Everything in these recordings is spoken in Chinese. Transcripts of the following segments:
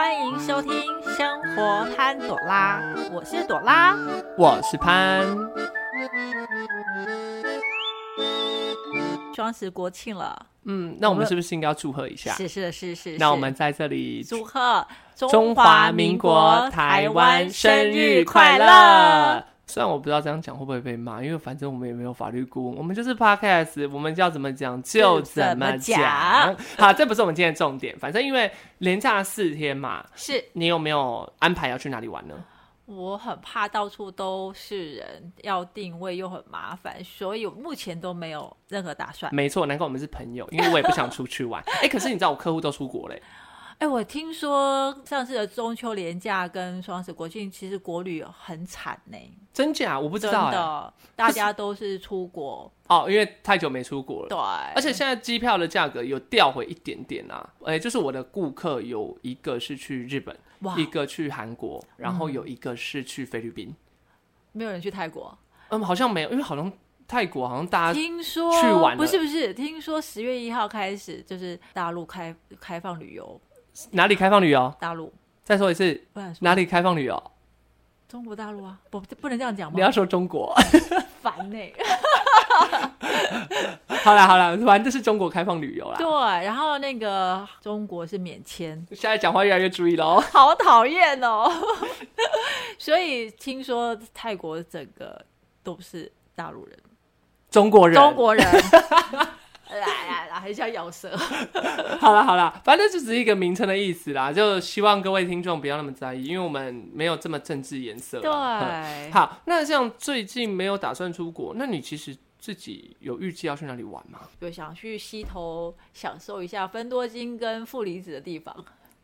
欢迎收听《生活潘朵拉》，我是朵拉。我是潘，双十国庆了，嗯，那我我们们是不是应该要祝贺一下？是是是是。那我是们在这里祝贺中华民国台湾生日快乐！！虽然我不知道这样讲会不会被骂，因为反正我们也没有法律顾问，我们就是 podcast，我们要怎么讲就怎么讲。好，这不是我们今天的重点。反正因为连假四天嘛，是你有没有安排要去哪里玩呢？我很怕到处都是人，要定位又很麻烦，所以我目前都没有任何打算。没错，难怪我们是朋友，因为我也不想出去玩。哎、可是你知道我客户都出国嘞，哎，我听说上次的中秋连假跟双十国庆，其实国旅很惨呢、真假我不知真道真、的，大家都是出国，哦，因为太久没出国了。对，而且现在机票的价格有调回一点点啊，哎、就是我的顾客有一个是去日本，哇，一个去韩国，然后有一个是去菲律宾。没有人去泰国。嗯，好像没有，因为好像泰国好像大家听说去玩不是不是，听说十月一号开始就是大陆开开放旅游，哪里开放旅游？大陆再说一次，不然哪里开放旅游？中国大陆啊，不不能这样讲吗？你要说中国。烦呢、好啦好啦，反正这是中国开放旅游啦。对，然后那个中国是免签，现在讲话越来越注意喽。好讨厌哦。所以听说泰国整个都是大陆人，中国人，中国人。来来来，很想咬舌。好了好了，反正就只是一个名称的意思啦，就希望各位听众不要那么在意，因为我们没有这么政治颜色对，好，那像最近没有打算出国，那你其实自己有预计要去哪里玩吗？有想去溪头享受一下分多金跟负离子的地方。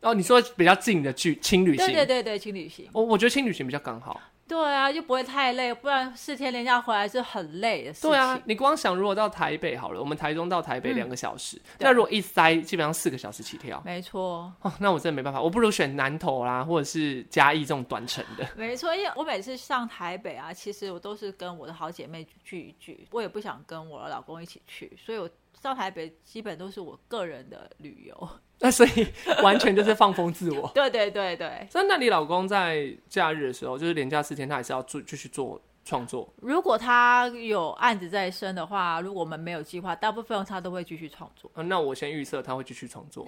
哦，你说比较近的去轻旅行，对对对对，轻旅行。我我觉得轻旅行比较刚好。对啊，就不会太累，不然四天连假回来是很累的事情。对啊，你光想如果到台北好了，我们台中到台北嗯两个小时，对那如果一塞，基本上四个小时起跳。没错，哦，那我真的没办法，我不如选南投啦，或者是嘉义这种短程的。没错，因为我每次上台北啊，其实我都是跟我的好姐妹聚一聚，我也不想跟我的老公一起去，所以我上台北基本都是我个人的旅游。那所以完全就是放风自我。对对对对，所以那你老公在假日的时候，就是连假四天，他还是要做继续做创作。如果他有案子在身的话，如果我们没有计划，大部分他都会继续创作。呃那我先预设他会继续创作，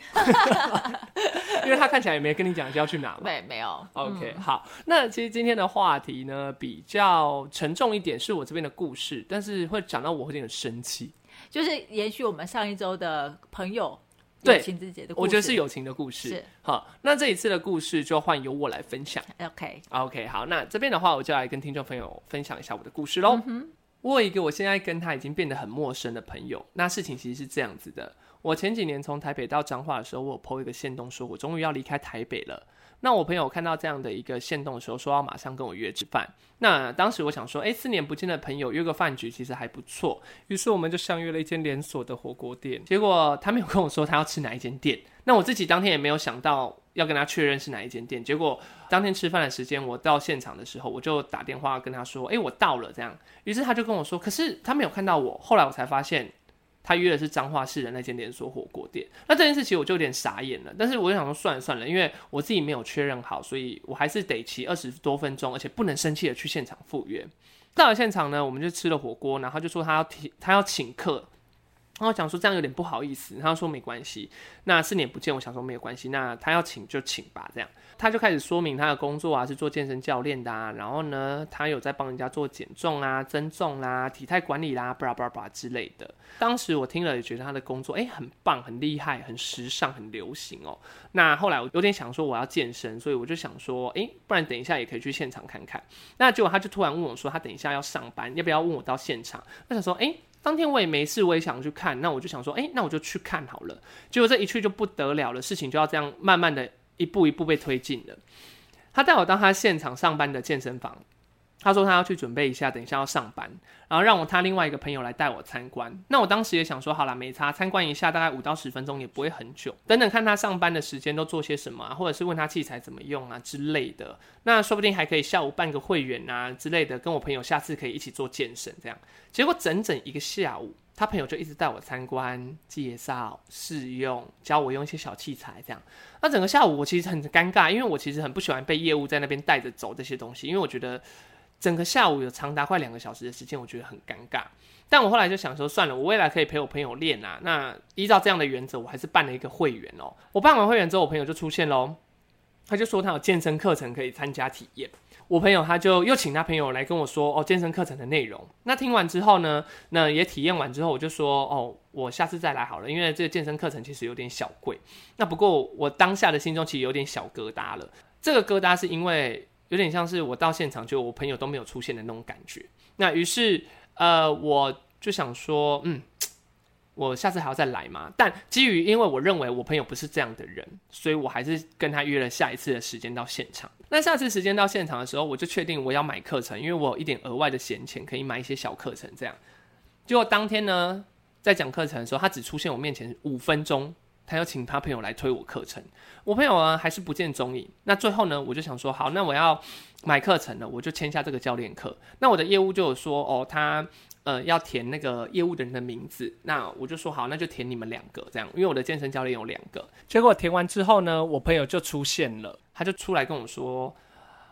因为他看起来也没跟你讲要去哪嘛。没没有 OK，、好，那其实今天的话题呢比较沉重一点，是我这边的故事，但是会讲到我会有点生气。就是延续我们上一周的朋友对友情之节的故事。我觉得是友情的故事。是好，那这一次的故事就换由我来分享。OK，OK，好，那这边的话，我就来跟听众朋友分享一下我的故事喽。我有一个我现在跟他已经变得很陌生的朋友，那事情其实是这样子的：我前几年从台北到彰化的时候，我有 PO 一个线动，说我终于要离开台北了。那我朋友看到这样的一个线动的时候，说要马上跟我约吃饭。那当时我想说，哎、四年不见的朋友约个饭局其实还不错，于是我们就相约了一间连锁的火锅店。结果他没有跟我说他要吃哪一间店，那我自己当天也没有想到要跟他确认是哪一间店。结果当天吃饭的时间，我到现场的时候，我就打电话跟他说：“哎、我到了。”这样，于是他就跟我说：“可是他没有看到我。”后来我才发现，他约的是彰化市的那间连锁火锅店。那这件事其实我就有点傻眼了，但是我就想说算了算了，因为我自己没有确认好，所以我还是得骑二十多分钟，而且不能生气的去现场赴约。到了现场呢，我们就吃了火锅，然后他就说他要提他要请客。然后讲说这样有点不好意思，他说没关系，那四年不见，我想说没有关系，那他要请就请吧，这样他就开始说明他的工作啊是做健身教练的啊，然后呢他有在帮人家做减重啊、增重啦、体态管理啦、巴拉巴拉巴拉之类的。当时我听了也觉得他的工作哎很棒、很厉害、很时尚、很流行哦。那后来我有点想说我要健身，所以我就想说，哎，不然等一下也可以去现场看看。那结果他就突然问我说，他等一下要上班，要不要问我到现场？我想说，哎。当天我也没事，我也想去看，那我就想说，哎、那我就去看好了。结果这一去就不得了了，事情就要这样慢慢的一步一步被推进了。他带我到他现场上班的健身房，他说他要去准备一下，等一下要上班，然后让我他另外一个朋友来带我参观。那我当时也想说，好了，没差，参观一下，大概五到十分钟也不会很久。等等看他上班的时间都做些什么啊，或者是问他器材怎么用啊之类的。那说不定还可以下午办个会员啊之类的，跟我朋友下次可以一起做健身这样。结果整整一个下午，他朋友就一直带我参观、介绍、试用，教我用一些小器材这样。那整个下午我其实很尴尬，因为我其实很不喜欢被业务在那边带着走这些东西，因为我觉得。整个下午有长达快两个小时的时间，我觉得很尴尬。但我后来就想说，算了，我未来可以陪我朋友练啊。那依照这样的原则，我还是办了一个会员哦。我办完会员之后，我朋友就出现喽，他就说他有健身课程可以参加体验。我朋友他就又请他朋友来跟我说哦，健身课程的内容。那听完之后呢，那也体验完之后，我就说哦，我下次再来好了，因为这个健身课程其实有点小贵。那不过我当下的心中其实有点小疙瘩了。这个疙瘩是因为。有点像是我到现场就我朋友都没有出现的那种感觉。那于是呃，我就想说，嗯，我下次还要再来嘛。但基于因为我认为我朋友不是这样的人，所以我还是跟他约了下一次的时间到现场。那下次时间到现场的时候，我就确定我要买课程，因为我有一点额外的闲钱，可以买一些小课程。这样，结果当天呢，在讲课程的时候，他只出现我面前五分钟。他要请他朋友来推我课程，我朋友啊还是不见踪影。那最后呢，我就想说，好，那我要买课程了，我就签下这个教练课。那我的业务就有说，哦，他呃要填那个业务的人的名字。那我就说好，那就填你们两个这样，因为我的健身教练有两个。结果填完之后呢，我朋友就出现了，他就出来跟我说，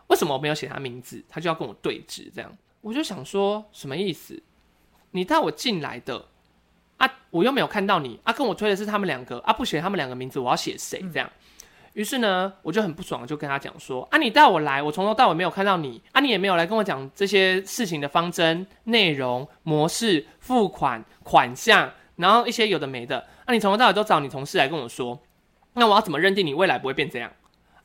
为什么我没有写他名字？他就要跟我对峙这样。我就想说，什么意思？你带我进来的。啊，我又没有看到你啊，跟我推的是他们两个啊，不写他们两个名字，我要写谁这样？于是呢，我就很不爽，就跟他讲说啊，你带我来，我从头到尾没有看到你啊，你也没有来跟我讲这些事情的方针、内容、模式、付款款项，然后一些有的没的，啊，你从头到尾都找你同事来跟我说，那我要怎么认定你未来不会变这样？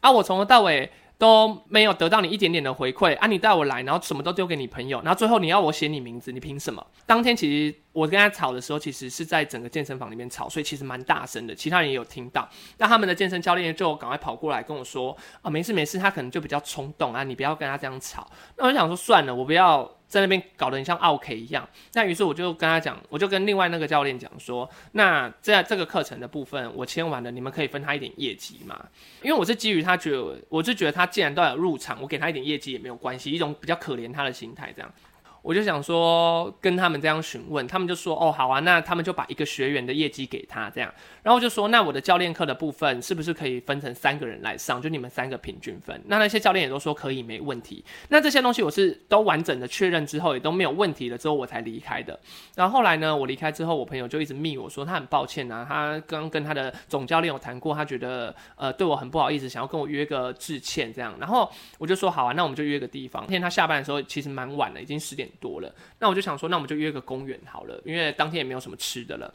啊，我从头到尾。都没有得到你一点点的回馈啊！你带我来，然后什么都丢给你朋友，然后最后你要我写你名字，你凭什么？当天其实我跟他吵的时候，其实是在整个健身房里面吵，所以其实蛮大声的，其他人也有听到。那他们的健身教练就赶快跑过来跟我说：“啊，没事没事，他可能就比较冲动啊，你不要跟他这样吵。”那我就想说，算了，我不要。在那边搞得很像 OK 一样，那于是我就跟他讲，我就跟另外那个教练讲说，那在这个课程的部分我签完了，你们可以分他一点业绩嘛？因为我是基于他觉得，我是觉得他既然都要入场，我给他一点业绩也没有关系，一种比较可怜他的心态这样。我就想说跟他们这样询问，他们就说哦好啊，那他们就把一个学员的业绩给他这样，然后就说那我的教练课的部分是不是可以分成三个人来上，就你们三个平均分？那那些教练也都说可以没问题。那这些东西我是都完整的确认之后也都没有问题了之后我才离开的。然后后来呢，我离开之后，我朋友就一直密我说他很抱歉啊，他刚跟他的总教练有谈过，他觉得呃对我很不好意思，想要跟我约个致歉这样。然后我就说好啊，那我们就约个地方。那天他下班的时候其实蛮晚了，已经十点。多了，那我就想说，那我们就约个公园好了，因为当天也没有什么吃的了。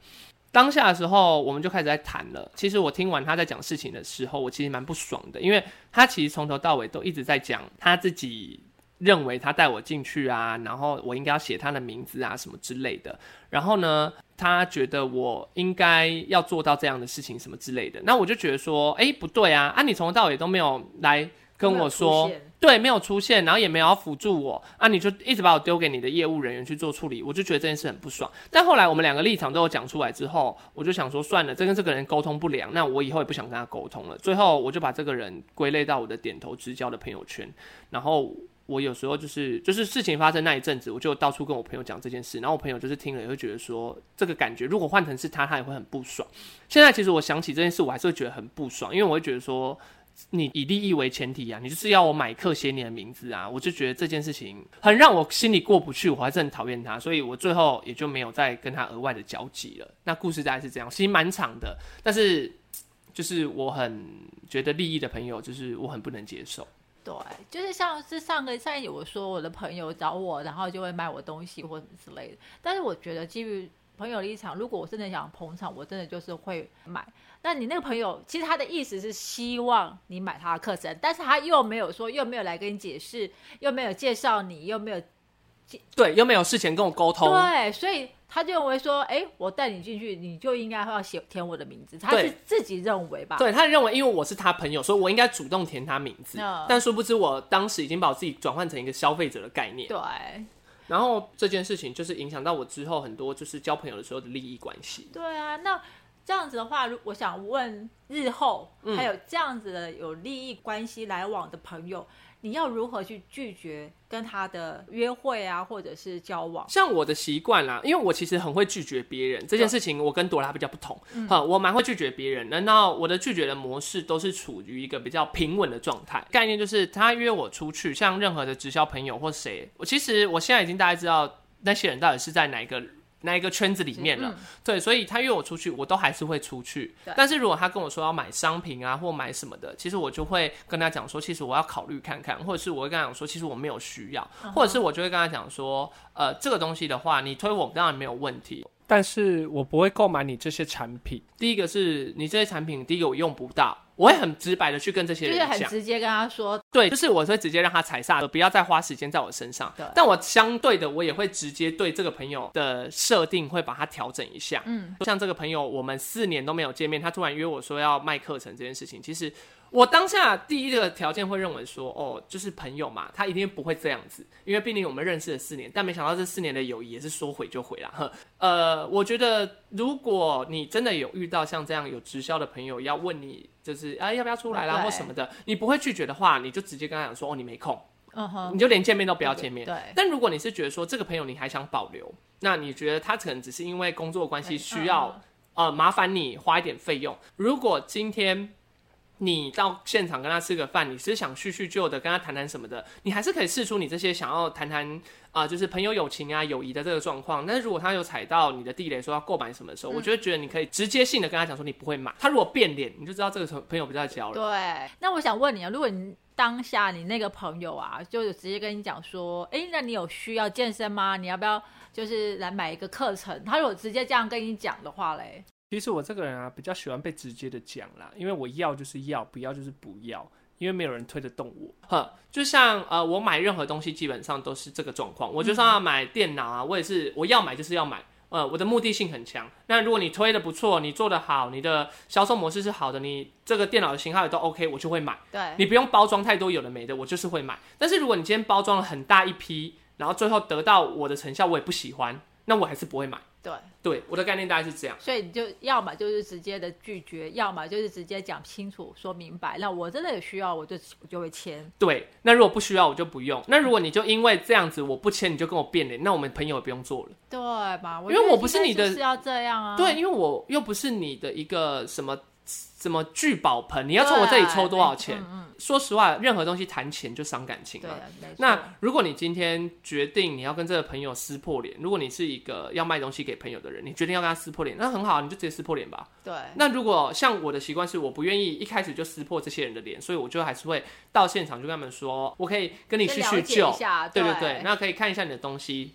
当下的时候，我们就开始在谈了。其实我听完他在讲事情的时候，我其实蛮不爽的，因为他其实从头到尾都一直在讲他自己认为他带我进去啊，然后我应该要写他的名字啊什么之类的。然后呢，他觉得我应该要做到这样的事情什么之类的。那我就觉得说，哎，不对啊，啊，你从头到尾都没有来。跟我说，对，没有出现，然后也没有要辅助我啊，你就一直把我丢给你的业务人员去做处理，我就觉得这件事很不爽。但后来我们两个立场都有讲出来之后，我就想说算了，这跟这个人沟通不良，那我以后也不想跟他沟通了。最后我就把这个人归类到我的点头之交的朋友圈。然后我有时候就是就是事情发生那一阵子，我就到处跟我朋友讲这件事，然后我朋友就是听了也会觉得说，这个感觉如果换成是他，他也会很不爽。现在其实我想起这件事，我还是会觉得很不爽，因为我会觉得说。你以利益为前提啊，你就是要我买课写你的名字啊，我就觉得这件事情很让我心里过不去，我还是很讨厌他，所以我最后也就没有再跟他额外的交集了。那故事大概是这样，其实蛮长的，但是就是我很觉得利益的朋友，就是我很不能接受。对，就是像是上个上一集我说我的朋友找我，然后就会卖我东西或什么之类的，但是我觉得基于朋友立场，如果我真的想捧场，我真的就是会买。那你那个朋友，其实他的意思是希望你买他的课程，但是他又没有说，又没有来跟你解释，又没有介绍你，又没有，对，又没有事前跟我沟通。对，所以他就认为说，哎，我带你进去，你就应该要写填我的名字，他是自己认为吧？对他认为，因为我是他朋友，所以我应该主动填他名字。嗯但殊不知，我当时已经把我自己转换成一个消费者的概念。对，然后这件事情就是影响到我之后很多就是交朋友的时候的利益关系。对啊，那这样子的话，如我想问日后还有这样子的有利益关系来往的朋友，你要如何去拒绝跟他的约会啊，或者是交往？像我的习惯啦，因为我其实很会拒绝别人这件事情，我跟朵拉比较不同。哈、我蛮会拒绝别人的。那我的拒绝的模式都是处于一个比较平稳的状态。概念就是他约我出去，像任何的直销朋友或谁，我其实我现在已经大概知道那些人到底是在哪一个。哪一个圈子里面了？嗯对，所以他约我出去，我都还是会出去。但是如果他跟我说要买商品啊，或买什么的，其实我就会跟他讲说，其实我要考虑看看，或者是我会跟他讲说，其实我没有需要，或者是我就会跟他讲说，呃，这个东西的话，你推我当然没有问题，但是我不会购买你这些产品。第一个是你这些产品，第一个我用不到，我会很直白的去跟这些就是很人讲，直接跟他说，对，就是我会直接让他踩刹车，不要再花时间在我身上对。但我相对的，我也会直接对这个朋友的设定会把它调整一下。嗯，像这个朋友，我们四年都没有见面，他突然约我说要卖课程这件事情，其实我当下第一个条件会认为说，哦，就是朋友嘛，他一定不会这样子，因为毕竟我们认识了四年，但没想到这四年的友谊也是说毁就毁了。呵，呃，我觉得如果你真的有遇到像这样有直销的朋友要问你，就是啊要不要出来啦或什么的，你不会拒绝的话，你就直接跟他讲说，哦，你没空，嗯哼，你就连见面都不要见面。对，但如果你是觉得说这个朋友你还想保留，那你觉得他可能只是因为工作关系需要、嗯呃麻烦你花一点费用。如果今天你到现场跟他吃个饭，你是想叙叙旧的，跟他谈谈什么的，你还是可以试出你这些想要谈谈啊、就是朋友友情啊、友谊的这个状况。但是如果他有踩到你的地雷，说要购买什么的时候，我就会觉得你可以直接性的跟他讲说你不会买。他如果变脸，你就知道这个朋友不在交了。对，那我想问你啊，如果你当下你那个朋友啊，就有直接跟你讲说，哎，那你有需要健身吗？你要不要就是来买一个课程？他如果直接这样跟你讲的话嘞，其实我这个人啊，比较喜欢被直接的讲啦，因为我要就是要，不要就是不要，因为没有人推得动我。呵，就像呃，我买任何东西基本上都是这个状况。我就算要买电脑啊，我也是我要买就是要买。呃，我的目的性很强。那如果你推的不错，你做的好，你的销售模式是好的，你这个电脑的型号也都 OK，我就会买。对，你不用包装太多有的没的，我就是会买。但是如果你今天包装了很大一批，然后最后得到我的成效我也不喜欢，那我还是不会买。对，对，我的概念大概是这样。所以你就要么就是直接的拒绝，要么就是直接讲清楚、说明白。那我真的有需要，我就我就会签。对，那如果不需要我就不用。那如果你就因为这样子我不签，你就跟我变脸，那我们朋友也不用做了。对吧？因为我不是你的是要这样啊。对，因为我又不是你的一个什么什么聚宝盆，你要从我这里抽多少钱？嗯说实话，任何东西谈钱就伤感情对嘛。，那如果你今天决定你要跟这个朋友撕破脸，如果你是一个要卖东西给朋友的人，你决定要跟他撕破脸，那很好，你就直接撕破脸吧。对，那如果像我的习惯是，我不愿意一开始就撕破这些人的脸，所以我就还是会到现场就跟他们说，我可以跟你叙叙旧对对对对，那可以看一下你的东西，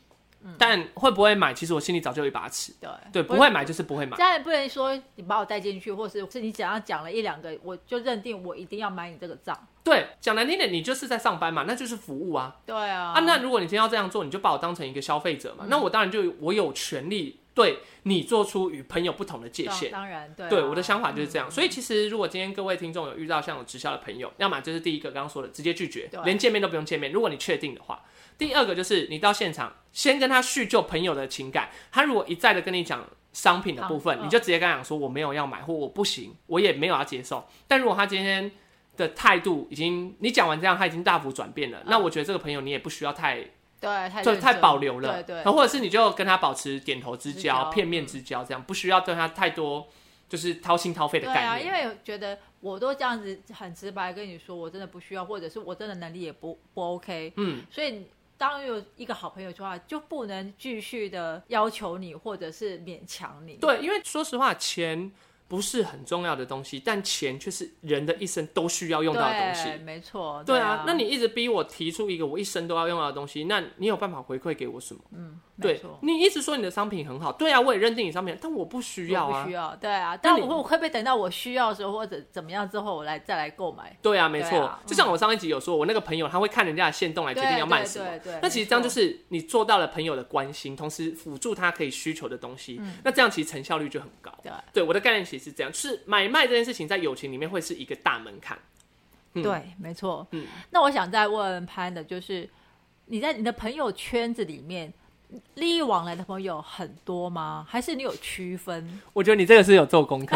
但会不会买，其实我心里早就有一把尺，对对，不会买就是不会买这。样也不能说你把我带进去，或是是你只要讲了一两个，我就认定我一定要买你这个账。对，讲难听点，你就是在上班嘛，那就是服务啊。对啊，啊，那如果你今天要这样做，你就把我当成一个消费者嘛，那我当然就我有权利对你做出与朋友不同的界限。当然对啊、对，我的想法就是这样。嗯所以其实如果今天各位听众有遇到像我直销的朋友，要么就是第一个刚刚说的直接拒绝，连见面都不用见面。如果你确定的话，第二个就是你到现场先跟他叙旧朋友的情感，他如果一再的跟你讲。商品的部分，嗯你就直接跟他讲说我没有要买或我不行，我也没有要接受。但如果他今天的态度已经你讲完这样，他已经大幅转变了，那我觉得这个朋友你也不需要太对太就太保留了，对对，或者是你就跟他保持点头之之交、片面之交，这样不需要对他太多就是掏心掏肺的对啊，概念。因为觉得我都这样子很直白跟你说，我真的不需要，或者是我真的能力也不不 OK，嗯，所以当有一个好朋友的话，就不能继续的要求你，或者是勉强你。对，因为说实话，钱不是很重要的东西，但钱却是人的一生都需要用到的东，西。没错。对啊啊，，那你一直逼我提出一个我一生都要用到的东西，那你有办法回馈给我什么？嗯，对。你一直说你的商品很好，对啊，我也认定你商品，但我不需要不需。要，对啊。但你我我会不会等到我需要的时候，或者怎么样之后，我来再来购买？对啊，没错。啊就像我上一集有说，我那个朋友他会看人家的线动来决定要卖什么。对对对那其实这样就是你做到了朋友的关心，同时辅助他可以需求的东西，那这样其实成效率就很高。对对，我的概念其实是这样，就是买卖这件事情在友情里面会是一个大门槛。嗯对，没错。嗯那我想再问潘的，就是你在你的朋友圈子里面，利益往来的朋友很多吗？还是你有区分？我觉得你这个是有做功课，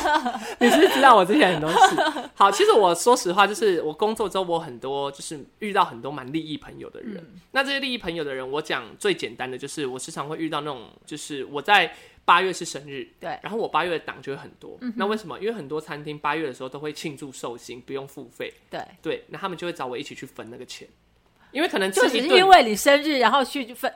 你是不是知道我之前很多事。好，其实我说实话，就是我工作之后，我很多就是遇到很多蛮利益朋友的人。那这些利益朋友的人，我讲最简单的就是，我时常会遇到那种，就是我在八月是生日，对然后我八月的档就会很多。那为什么？因为很多餐厅八月的时候都会庆祝寿星，不用付费，对，对，那他们就会找我一起去分那个钱。因为可能就是因为你生日，然后去分。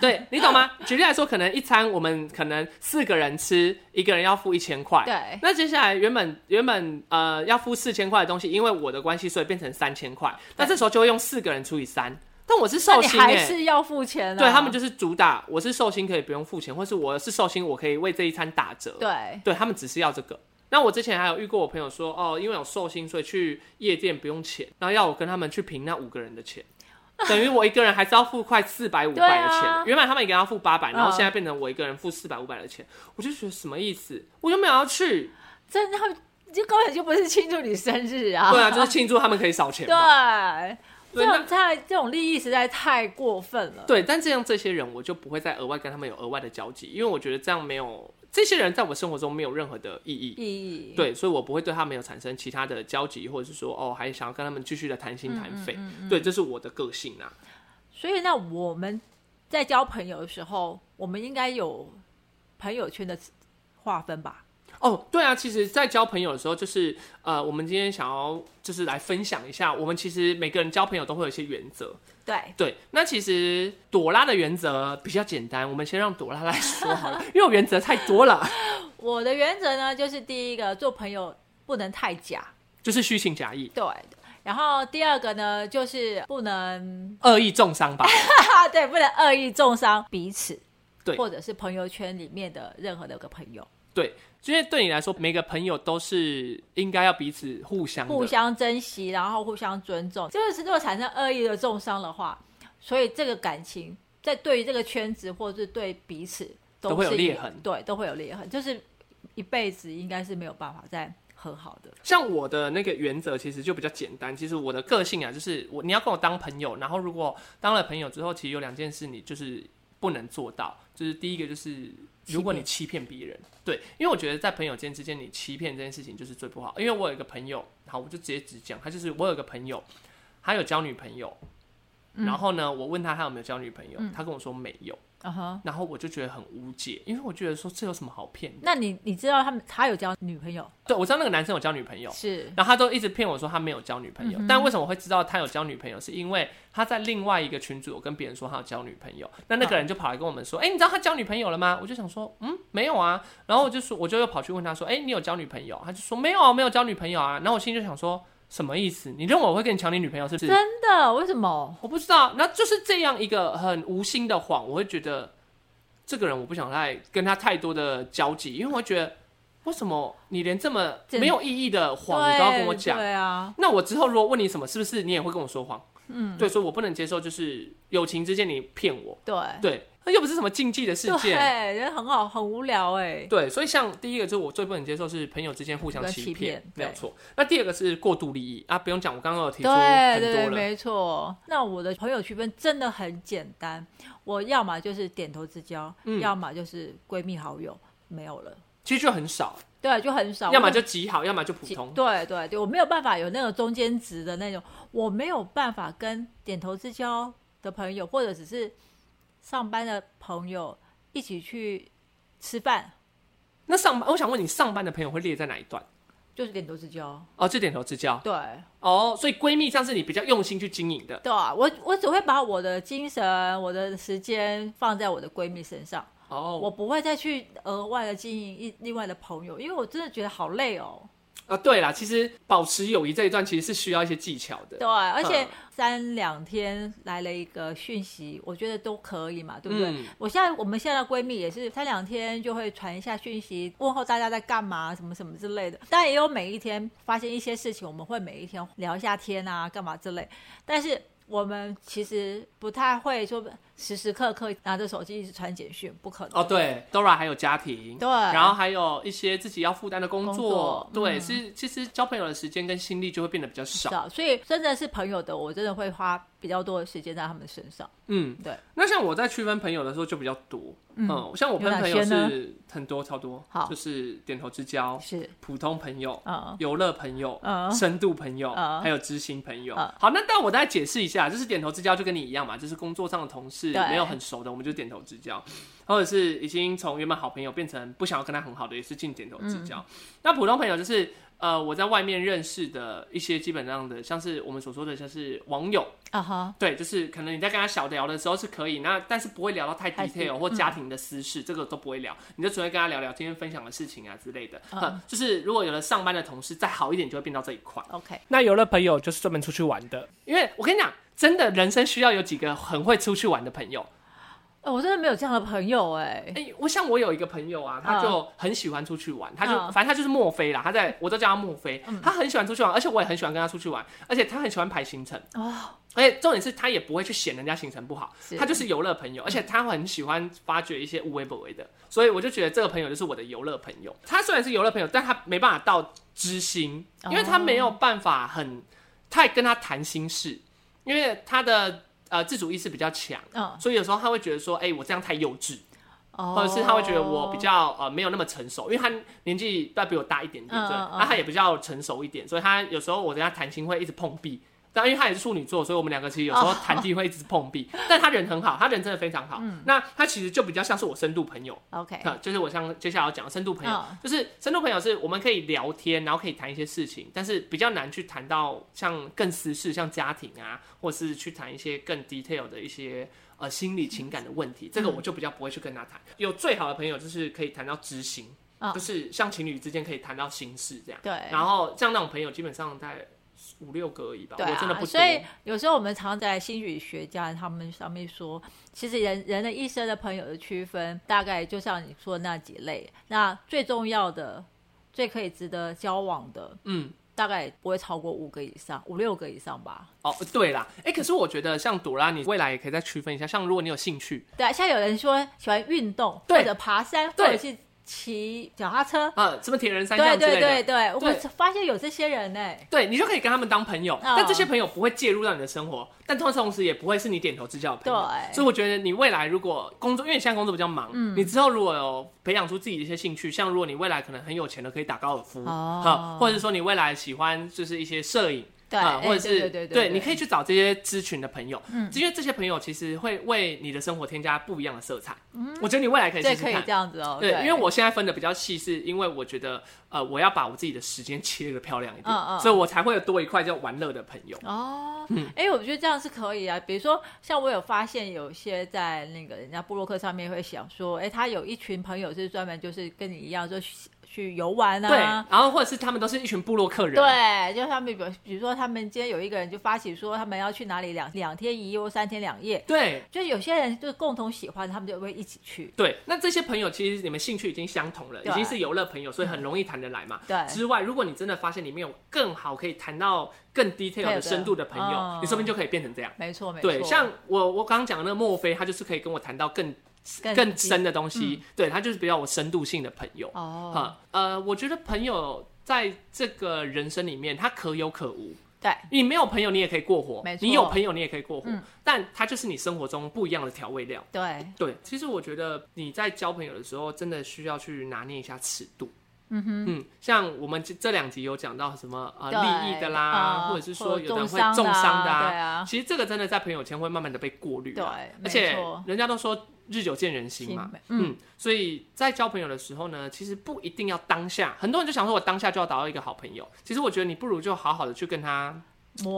对你懂吗？举例来说，可能一餐我们可能四个人吃，一个人要付一千块。对那接下来原本原本呃要付四千块的东西，因为我的关系，所以变成三千块。那这时候就会用四个人除以三。但我是寿星哎、还是要付钱啊？对他们就是主打我是寿星可以不用付钱，或是我是寿星我可以为这一餐打折。对对他们只是要这个。那我之前还有遇过我朋友说，哦，因为有寿星，所以去夜店不用钱，然后要我跟他们去平那五个人的钱，等于我一个人还是要付快四百五百的钱。啊原本他们一个人要付八百，然后嗯现在变成我一个人付四百五百的钱，我就觉得什么意思？我又没有要去，真的，他们就根本就不是庆祝你生日啊！对啊，就是庆祝他们可以少钱对这种太这种利益实在太过分了。对，但这样这些人我就不会再额外跟他们有额外的交集，因为我觉得这样没有这些人在我生活中没有任何的意义。意义，对，所以我不会对他们有产生其他的交集，或者是说哦，还想要跟他们继续的谈心谈嗯肺。对，这是我的个性啊。所以那我们在交朋友的时候，我们应该有朋友圈的划分吧？哦，对啊，其实，在交朋友的时候，就是呃，我们今天想要就是来分享一下，我们其实每个人交朋友都会有一些原则。对，对，那其实朵拉的原则比较简单，我们先让朵拉来说好了，因为我原则太多了，我的原则呢，就是第一个，做朋友不能太假，就是虚情假意、对。然后第二个呢，就是不能，恶意重伤吧。哈哈，对，不能恶意重伤彼此，对或者是朋友圈里面的任何的一个朋友，对，因为对你来说，每个朋友都是应该要彼此互相互相珍惜，然后互相尊重。就是如果产生恶意的重伤的话，所以这个感情在对于这个圈子或者是对彼此都会有裂痕对，都会有裂痕，就是一辈子应该是没有办法再和好的。像我的那个原则其实就比较简单，其实我的个性啊，就是我你要跟我当朋友，然后如果当了朋友之后，其实有两件事你就是不能做到，就是第一个就是如果你欺骗别人，对，因为我觉得在朋友间之间你欺骗这件事情就是最不好，因为我有一个朋友，好，我就直接直讲，他就是我有一个朋友，他有交女朋友，然后呢，我问他他有没有交女朋友，他跟我说没有，嗯哼，然后我就觉得很无解，因为我觉得说这有什么好骗？那你你知道他们他有交女朋友对我知道那个男生有交女朋友，是然后他都一直骗我说他没有交女朋友，但为什么我会知道他有交女朋友？是因为他在另外一个群组有跟别人说他有交女朋友，那那个人就跑来跟我们说：“哎、你知道他交女朋友了吗？”我就想说：“嗯，没有啊。”然后我就说，我就又跑去问他说：“哎、你有交女朋友？”他就说：“没有啊，没有交女朋友啊。”然后我心里就想说：“什么意思？你认为我会跟你抢你女朋友是不是？”真的？为什么？我不知道，那就是这样一个很无心的谎，我会觉得这个人我不想再跟他太多的交集，因为我会觉得为什么你连这么没有意义的谎你都要跟我讲？对啊，那我之后如果问你什么，是不是你也会跟我说谎？嗯，对，所以我不能接受，就是友情之间你骗我，对对，那又不是什么禁忌的事件。对，人很好，很无聊哎。对，所以像第一个就是我最不能接受是朋友之间互相欺欺骗没有错。那第二个是过度利益啊，不用讲，我刚刚有提出对很对，多了。没错。那我的朋友区分真的很简单，我要么就是点头之交，嗯要么就是闺蜜好友，没有了。其实就很少，对，就很少。要么就极好，要么就普通。对对对，我没有办法有那个中间值的那种，我没有办法跟点头之交的朋友，或者只是上班的朋友一起去吃饭，那上班，我想问你，上班的朋友会列在哪一段？就是点头之交。哦，就点头之交。对哦，所以闺蜜这样是你比较用心去经营的。对啊，我我只会把我的精神、我的时间放在我的闺蜜身上。哦，我不会再去额外的经营一另外的朋友，因为我真的觉得好累哦。啊，对啦，其实保持友谊这一段其实是需要一些技巧的。对，而且嗯三两天来了一个讯息，我觉得都可以嘛，对不对？嗯我现在我们现在的闺蜜也是三两天就会传一下讯息，问候大家在干嘛，什么什么之类的。当然也有每一天发现一些事情，我们会每一天聊一下天啊，干嘛之类。但是我们其实不太会说时时刻刻拿着手机一直传简讯，不可能。哦，对，Dora 还有家庭，对然后还有一些自己要负担的工作，工作对，嗯是其实交朋友的时间跟心力就会变得比较少。少，所以真的是朋友的，我真的会花比较多的时间在他们身上。嗯，对。那像我在区分朋友的时候就比较多，嗯嗯，像我跟朋友是很多超多，好就是点头之交、是，普通朋友、嗯游乐朋友、嗯深度朋友，嗯还有知心朋友。嗯好，那但我再解释一下，就是点头之交就跟你一样嘛，就是工作上的同事对。没有很熟的，我们就点头之交，或者是已经从原本好朋友变成不想要跟他很好的，也是进点头之交。嗯。那普通朋友就是呃我在外面认识的一些基本上的，像是我们所说的像是网友，啊哈，对，就是可能你在跟他小聊的时候是可以，那但是不会聊到太太 detail 或家庭的私事，这个都不会聊，你就只会跟他聊聊今天分享的事情啊之类的。嗯。嗯，就是如果有了上班的同事再好一点，就会变到这一块。OK，那有了朋友就是专门出去玩的，因为我跟你讲，真的人生需要有几个很会出去玩的朋友。哎我真的没有这样的朋友哎、哎、我像我有一个朋友啊，他嗯就很喜欢出去玩，他就嗯。反正他就是墨菲啦，他在我都叫他墨菲，他很喜欢出去玩，而且我也很喜欢跟他出去玩，而且他很喜欢排行程。哦，而且重点是他也不会去嫌人家行程不好，他就是游乐朋友，而且他很喜欢发掘一些无微不为的，所以我就觉得这个朋友就是我的游乐朋友。他虽然是游乐朋友，但他没办法到知心，因为他没有办法很太跟他谈心事，因为他的呃自主意识比较强，嗯，所以有时候他会觉得说，哎、我这样太幼稚，哦，或者是他会觉得我比较呃没有那么成熟，因为他年纪大比我大一点点，对，嗯嗯嗯。那他也比较成熟一点，所以他有时候我跟他谈心会一直碰壁。但因为他也是处女座，所以我们两个其实有时候谈地会一直碰壁。但他人很好，他人真的非常好。嗯。那他其实就比较像是我深度朋友，OK，啊，就是我像接下来要讲的深度朋友，嗯就是深度朋友是我们可以聊天，然后可以谈一些事情，但是比较难去谈到像更私事，像家庭啊，或是去谈一些更 detail 的一些呃心理情感的问题，这个我就比较不会去跟他谈。有最好的朋友就是可以谈到知心，嗯就是像情侣之间可以谈到心事这样。对，然后像那种朋友，基本上大概五六个而已吧，对啊，我真的不多。所以有时候我们常在心理学家他们上面说，其实人人的一生的朋友的区分，大概就像你说的那几类。那最重要的、最可以值得交往的，嗯，大概不会超过五个以上，五六个以上吧。哦，对啦，哎，可是我觉得像朵拉，你未来也可以再区分一下，像如果你有兴趣对啊，像有人说喜欢运动，或者爬山，或者是骑脚踏车。呃，什么铁人三对项之类的，对对对，我发现有这些人呢、对你就可以跟他们当朋友，嗯但这些朋友不会介入到你的生活，但同同时也不会是你点头之交的朋友。对所以我觉得你未来如果工作，因为你现在工作比较忙，嗯你之后如果有培养出自己的一些兴趣，像如果你未来可能很有钱的，可以打高尔夫，哦哈或者是说你未来喜欢就是一些摄影。啊，对哎或者是对对对对你可以去找这些咨询的朋友，嗯因为这些朋友其实会为你的生活添加不一样的色彩。嗯我觉得你未来可以试对，可以这。样子哦。对，因为我现在分的比较细，是因为我觉得，呃，我要把我自己的时间切的漂亮一点，嗯嗯所以我才会有多一块叫玩乐的朋友。哦，嗯哎、我觉得这样是可以啊。比如说，像我有发现，有些在那个人家布洛克上面会想说，哎、他有一群朋友是专门就是跟你一样，就去去游玩啊对，啊。然后或者是他们都是一群部落客人，对，就他们比比如说，他们今天有一个人就发起说，他们要去哪里两两天一夜或三天两夜，对就有些人就是共同喜欢，他们就会一起去。对那这些朋友其实你们兴趣已经相同了，已经是游乐朋友，所以很容易谈得来嘛。对之外，如果你真的发现里面有更好可以谈到更 detail 对的的深度的朋友，嗯你说不定就可以变成这样。没错，没错。对，像我我刚刚讲的那个墨菲，他就是可以跟我谈到更更更深的东西，对他就是比较有深度性的朋友。哦，哈，呃，我觉得朋友在这个人生里面，他可有可无。对，你没有朋友，你也可以过活你有朋友，你也可以过活。嗯但他就是你生活中不一样的调味料。对，对，其实我觉得你在交朋友的时候，真的需要去拿捏一下尺度。嗯哼，嗯，像我们这这两集有讲到什么呃利益的啦，呃或者是说有人会重重伤的啊其实这个真的在朋友圈会慢慢的被过滤、啊。对而且人家都说日久见人心嘛。嗯嗯，所以在交朋友的时候呢，其实不一定要当下，很多人就想说我当下就要找到一个好朋友。其实我觉得你不如就好好的去跟他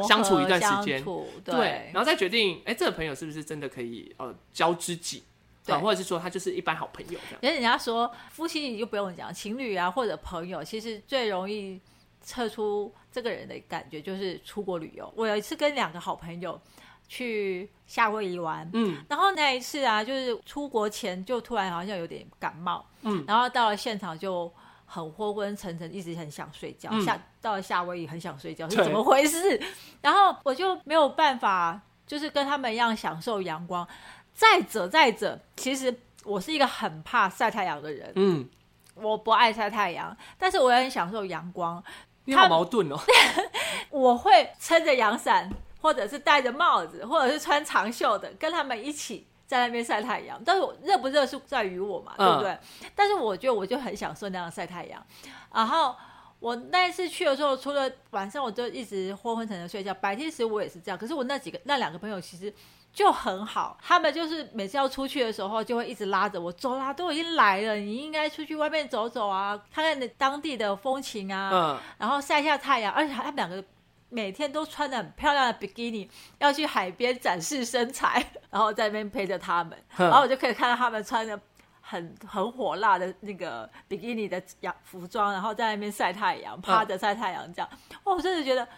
相处一段时间对，然后再决定，哎、这个朋友是不是真的可以呃交知己，对啊，或者是说他就是一般好朋友这样。人人家说夫妻你就不用讲，情侣啊或者朋友，其实最容易测出这个人的感觉，就是出国旅游。我有一次跟两个好朋友去夏威夷玩，嗯然后那一次啊，就是出国前就突然好像有点感冒，嗯，然后到了现场就很昏昏沉沉，一直很想睡觉。嗯下到了夏威夷很想睡觉，是怎么回事？然后我就没有办法，就是跟他们一样享受阳光。再者再者，其实我是一个很怕晒太阳的人，嗯，我不爱晒太阳，但是我也很享受阳光。你好他矛盾哦。我会撑着阳伞，或者是戴着帽子，或者是穿长袖的，跟他们一起在那边晒太阳。但是我热不热是在于我嘛，对嗯不对？但是我觉得我就很享受那样晒太阳。然后我那一次去的时候，除了晚上我就一直昏昏沉沉睡觉，白天时我也是这样。可是我那几个那两个朋友其实。就很好，他们就是每次要出去的时候，就会一直拉着我走啦，都已经来了，你应该出去外面走走啊，看看你当地的风情啊，嗯，然后晒一下太阳，而且他们两个每天都穿的很漂亮的比基尼，要去海边展示身材，然后在那边陪着他们，然后我就可以看到他们穿的很很火辣的那个比基尼的洋服装，然后在那边晒太阳，趴着晒太阳这样，哦，我真的觉得，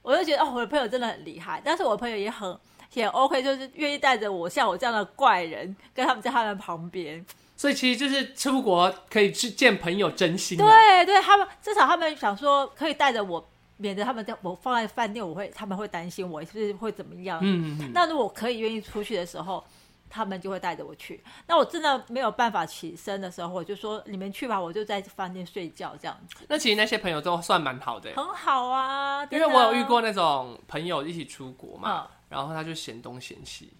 我就觉得哦，我的朋友真的很厉害，但是我的朋友也很。也 OK，就是愿意带着我像我这样的怪人，跟他们在他们旁边。所以其实就是出国可以去见朋友真心啊。对对，他们至少他们想说可以带着我，免得他们在我放在饭店，我会他们会担心我是不是会怎么样。嗯，那如果可以愿意出去的时候，他们就会带着我去。那我真的没有办法起身的时候，我就说你们去吧，我就在饭店睡觉这样子，那其实那些朋友都算蛮好的，很好啊。因为我有遇过那种朋友一起出国嘛，嗯然后他就嫌东嫌西。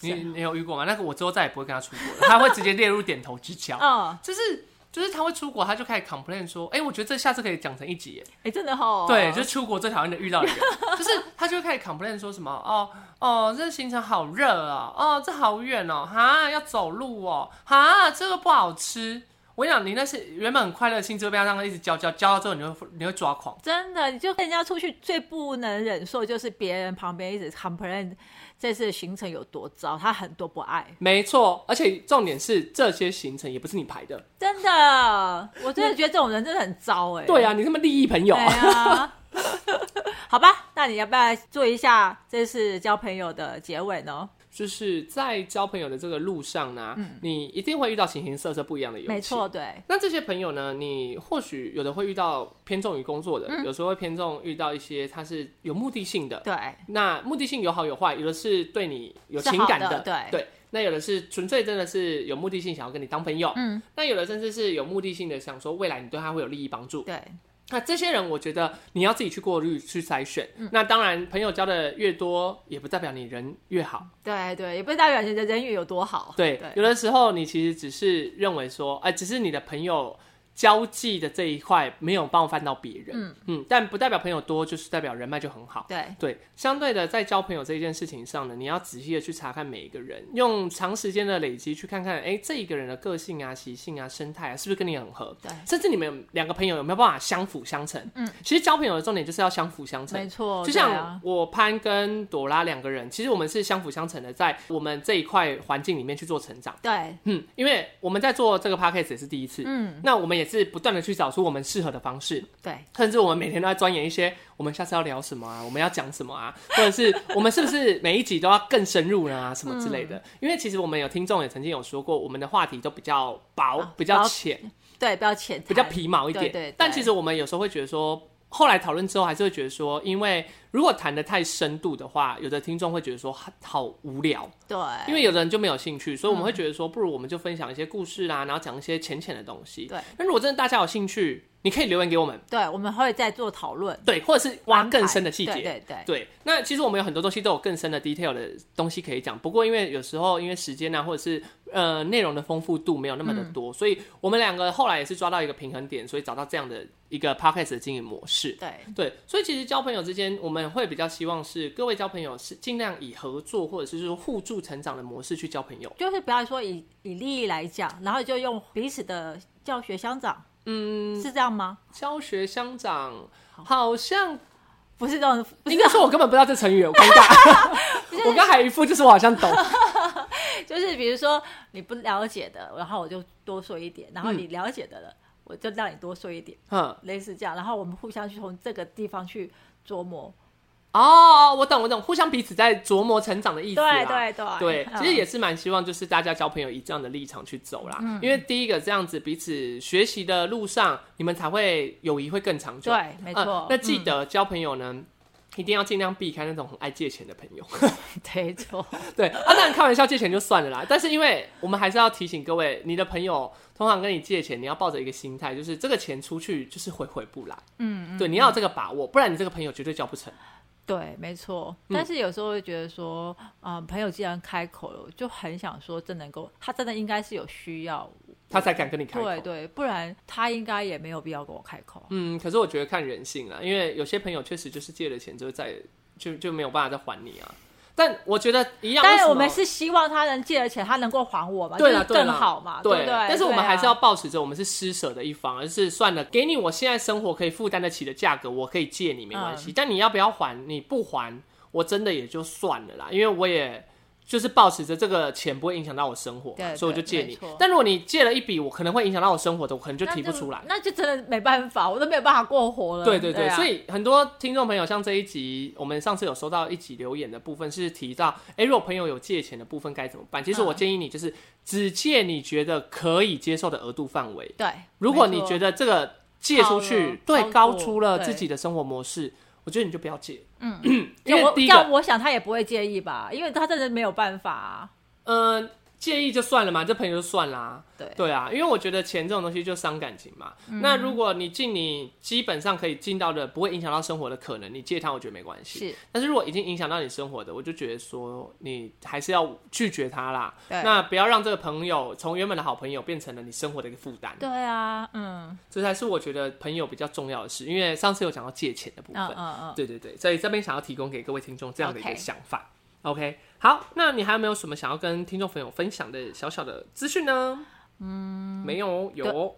你你有遇过吗？那个我之后再也不会跟他出国了，他会 直接列入点头之交。嗯，就是就是他会出国，他就开始 complain 说，哎、我觉得这下次可以讲成一集耶。哎，真的哈，对，就是出国最讨厌的遇到的人，就是他就会开始 complain 说什么哦哦，这行程好热啊，哦这好远哦，哈要走路哦，哈这个不好吃。我跟你讲，你那是原本很快乐的兴致，被他让他一直教教教到之后，你会你会抓狂。真的，你就跟人家出去最不能忍受就是别人旁边一直 complain 这次的行程有多糟，他很多不爱。没错，而且重点是这些行程也不是你排的。真的，我真的觉得这种人真的很糟哎、对啊，你他妈利益朋友对。啊。好吧，那你要不要做一下这次交朋友的结尾呢？就是在交朋友的这个路上呢，你一定会遇到形形色色不一样的游戏。嗯没错，。对，那这些朋友呢，你或许有的会遇到偏重于工作的，嗯。有时候会偏重遇到一些他是有目的性的。对，那目的性有好有坏，有的是对你有情感的。对。那有的是纯粹真的是有目的性想要跟你当朋友，嗯，那有的甚至是有目的性的想说未来你对他会有利益帮助。对，那这些人，我觉得你要自己去过滤、去筛选。嗯那当然，朋友交的越多，也不代表你人越好。对，对，也不代表你的人缘有多好。对，有的时候你其实只是认为说，哎、只是你的朋友交际的这一块没有冒犯到别人，嗯但不代表朋友多就是代表人脉就很好。对，对，相对的，在交朋友这件事情上呢，你要仔细的去查看每一个人，用长时间的累积去看看，哎、这一个人的个性啊、习性啊、生态啊，是不是跟你很合？对甚至你们两个朋友有没有办法相辅相成？嗯，其实交朋友的重点就是要相辅相成没。错，就像我潘跟朵拉两个人，其实我们是相辅相成的，在我们这一块环境里面去做成长。对，嗯，因为我们在做这个 podcast 也是第一次，嗯，那我们也是不断的去找出我们适合的方式，对，甚至我们每天都在钻研一些我们下次要聊什么啊，我们要讲什么啊，或者是我们是不是每一集都要更深入呢啊，什么之类的。嗯因为其实我们有听众也曾经有说过，我们的话题都比较薄、啊比较浅、对，比较浅，比较皮毛一点。对但其实我们有时候会觉得说。后来讨论之后，还是会觉得说，因为如果谈的太深度的话，有的听众会觉得说好好无聊，对，因为有的人就没有兴趣，所以我们会觉得说，不如我们就分享一些故事啦，然后讲一些浅浅的东西。对，那如果真的大家有兴趣，你可以留言给我们，对，我们会再做讨论，对，或者是挖更深的细节。对对对，对，那其实我们有很多东西都有更深的 detail 的东西可以讲，不过因为有时候因为时间啊，或者是呃内容的丰富度没有那么的嗯。多，所以我们两个后来也是抓到一个平衡点，所以找到这样的一个 podcast 的经营模式。对，对，所以其实交朋友之间，我们会比较希望是各位交朋友是尽量以合作或者是说互助成长的模式去交朋友。就是不要说以以利益来讲，然后就用彼此的教学相长，嗯，是这样吗？教学相长，好像不是这种，不是应该说我根本不知道这成语，我尴尬。我刚还一副就是我好像懂，就是比如说你不了解的，然后我就多说一点，然后你了解的了，我就让你多睡一点，嗯，类似这样，然后我们互相去从这个地方去琢磨。哦，我懂，我懂，互相彼此在琢磨成长的意思啦。对对对对，嗯其实也是蛮希望，就是大家交朋友以这样的立场去走啦。嗯因为第一个这样子彼此学习的路上，你们才会友谊会更长久。对，没错。呃那记嗯得交朋友呢，一定要尽量避开那种很爱借钱的朋友。没错，对啊，当然开玩笑借钱就算了啦，但是因为我们还是要提醒各位，你的朋友通常跟你借钱，你要抱着一个心态，就是这个钱出去就是回回不来。嗯，嗯对，你要有这个把握，不然你这个朋友绝对交不成。对，没错。嗯但是有时候会觉得说，嗯，朋友既然开口了，就很想说，真能够，他真的应该是有需要，他才敢跟你开口。对对，不然他应该也没有必要跟我开口。嗯，可是我觉得看人性啦，因为有些朋友确实就是借了钱之后再就就没有办法再还你啊。但我觉得一样，但是我们是希望他能借了钱，他能够还我嘛，就是对啦对啦更好嘛，对不对？但是我们还是要保持着我们是施舍的一方，而是算了，给你我现在生活可以负担得起的价格，我可以借你没关嗯系。但你要不要还？你不还，我真的也就算了啦，因为我也。就是保持着这个钱不会影响到我生活嘛，对所以我就借你没错。但如果你借了一笔，我可能会影响到我生活的，我可能就提不出来。那就真的没办法，我都没有办法过活了。对对对，啊所以很多听众朋友，像这一集，我们上次有收到一集留言的部分是提到，哎、如果朋友有借钱的部分该怎么办？其实我嗯建议你就是只借你觉得可以接受的额度范围。对，如果你觉得得这个借出超去了对超过高出了自己的生活模式，我觉得你就不要借。嗯，因为我第一个，要我想他也不会介意吧，因为他真的没有办法、啊。嗯、介意就算了嘛，这朋友就算啦。对对啊，因为我觉得钱这种东西就伤感情嘛。那如果你尽你基本上可以尽到的，不会影响到生活的可能，你借他我觉得没关系。是，但是如果已经影响到你生活的，我就觉得说你还是要拒绝他啦。对那不要让这个朋友从原本的好朋友变成了你生活的一个负担。对啊，嗯这才是我觉得朋友比较重要的事。因为上次有讲到借钱的部分，嗯嗯嗯，对对对，所以这边想要提供给各位听众这样的一个想法。OK，好，那你还有没有什么想要跟听众朋友分享的小小的资讯呢？嗯，没有，有，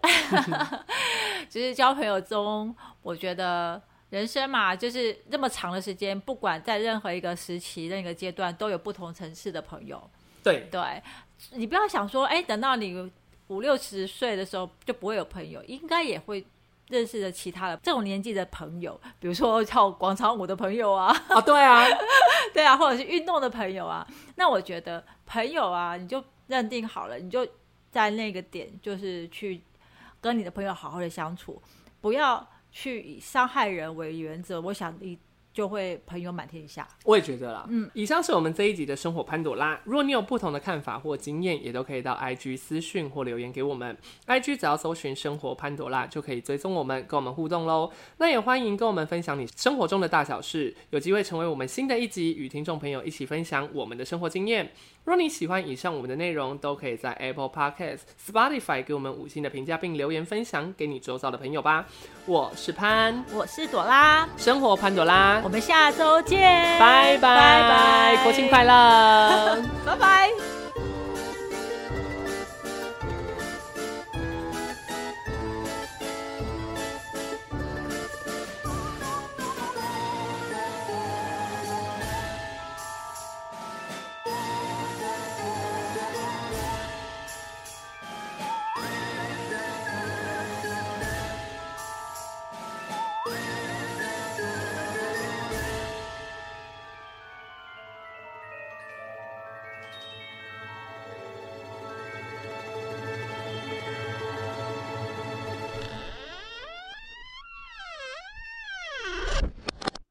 其 实交朋友中，我觉得人生嘛，就是这么长的时间，不管在任何一个时期、任何一个阶段，都有不同层次的朋友。对，对，你不要想说，哎，等到你五六十岁的时候就不会有朋友，应该也会认识的其他的这种年纪的朋友，比如说跳广场舞的朋友啊，啊，对啊，对啊，或者是运动的朋友啊。那我觉得朋友啊，你就认定好了，你就在那个点，就是去跟你的朋友好好的相处，不要去以伤害人为原则。我想你就会朋友满天下。我也觉得啦。嗯，以上是我们这一集的生活潘朵拉。如果你有不同的看法或经验，也都可以到 IG 私讯或留言给我们。IG 只要搜寻“生活潘朵拉”就可以追踪我们，跟我们互动喽。那也欢迎跟我们分享你生活中的大小事，有机会成为我们新的一集，与听众朋友一起分享我们的生活经验。若你喜欢以上我们的内容，都可以在 Apple Podcast、Spotify 给我们五星的评价，并留言分享给你周遭的朋友吧。我是潘，我是朵拉，生活潘朵拉我，们下周见，拜拜，拜拜，国庆快乐。拜拜。